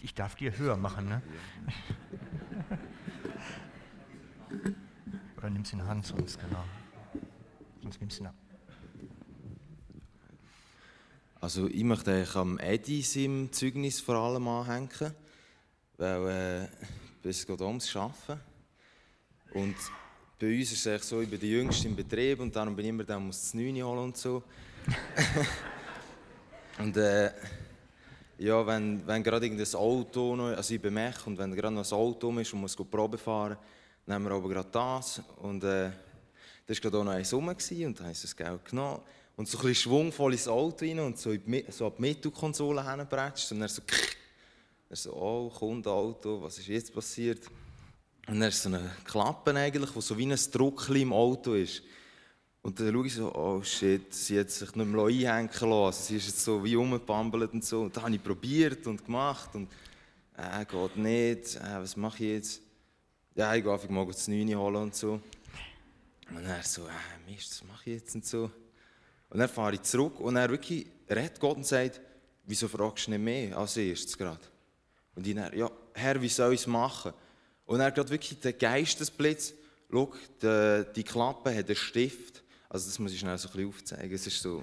ich darf dir höher machen, ne? Oder nimm's in die Hand, sonst genau. Sonst nimm's in die Hand. Also ich möchte eigentlich am Eddie seinem Zeugnis vor allem anhängen, weil äh, es geht ums Arbeiten. Und bei uns ist es eigentlich so, ich bin der Jüngste im Betrieb und darum bin ich immer der muss das 9 holen und so. und äh, ja, wenn, wenn gerade irgendein Auto noch, also ich bin Mech, und wenn gerade noch ein Auto ist und muss Probe fahren, nehmen wir aber gerade das. Und äh, das war gerade auch noch ein Sommer und dann haben sie das Geld genommen und so ein bisschen schwungvoll ins Auto rein und so, in die, so an die Mittelkonsole hingebratscht und dann so, dann so, oh, kommt Auto, was ist jetzt passiert? Und dann ist so eine Klappe eigentlich, wo so wie ein Druckchen im Auto ist. Und dann schaue ich so, oh shit, sie hat sich nicht mehr einhängen lassen. Sie ist jetzt so wie rumgepambelt und so. Und da habe ich probiert und gemacht und äh, geht nicht, äh, was mache ich jetzt? Ja, ich gehe einfach mal das 9 holen und so. Und er so, äh, Mist, was mache ich jetzt und so. Und dann fahre ich zurück und er wirklich redet Gott und sagt, wieso fragst du nicht mehr als erstes gerade? Und ich dann, ja, Herr, wie soll ich es machen? Und er hat wirklich den Geistesblitz, schau, die, die Klappe hat einen Stift. Also das muss ich schnell so ein bisschen aufzeigen. Es ist so...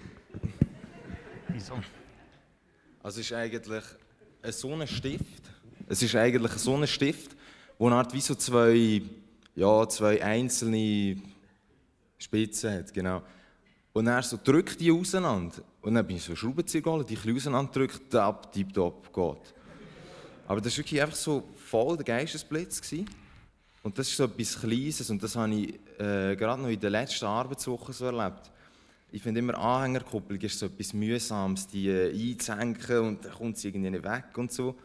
Wieso? Also es ist eigentlich so ein Stift. Es ist eigentlich so ein Stift, wo eine Art wie so zwei, ja, zwei einzelne Spitzen hat, genau. Und er so drückt die auseinander. Und dann bin ich so Schraubenzieher die ein auseinander drückt, ab, tipptopp, geht. Aber das war wirklich einfach so voll der Geistesblitz. Gewesen. Und das ist so etwas Kleines und das habe ich äh, gerade noch in der letzten Arbeitswoche so erlebt. Ich finde immer, Anhängerkupplung ist so etwas Mühsames, die äh, einzuhängen und dann kommt sie irgendwie nicht weg und so.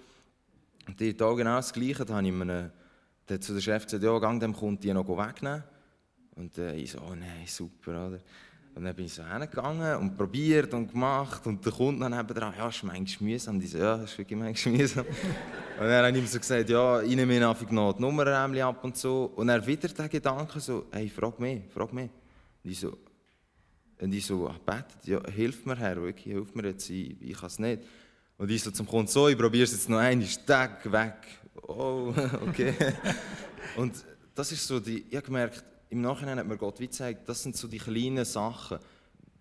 Und die genau das Gleiche, da habe ich mir zu der Chef gesagt, ja, gang dem kommt die noch wegnehmen. Und äh, ich so, oh nein, super, oder? Und dann bin ich so hingegangen und probiert und gemacht und der Kunde dann dran, ja, ist manchmal mühsam. Und ich so, ja, ist wirklich manchmal mühsam. und dann habe ich ihm so gesagt, ja, ich nehme einfach noch die Nummer ab und so. Und er wieder der Gedanke so, hey, frag mich, frag mich. Und ich so, und ich so, betet, ja, hilf mir Herr, wirklich, hilf mir jetzt, ich, ich kann es nicht. Und ich so zum Kunden, so, ich probiere es jetzt noch einmal, tack, weg. Oh, okay. und das ist so, die, ich habe gemerkt, im Nachhinein hat mir Gott wie gezeigt, das sind so die kleinen Sachen.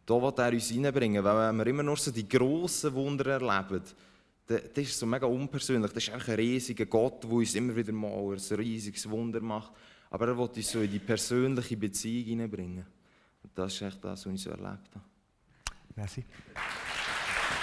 Da will er uns reinbringen, weil wenn wir immer nur so die grossen Wunder erleben, das ist so mega unpersönlich. Das ist eigentlich ein riesiger Gott, der uns immer wieder mal ein riesiges Wunder macht. Aber er will uns so in die persönliche Beziehung hineinbringen. Und das ist echt das, was ich so erlebt habe. Merci.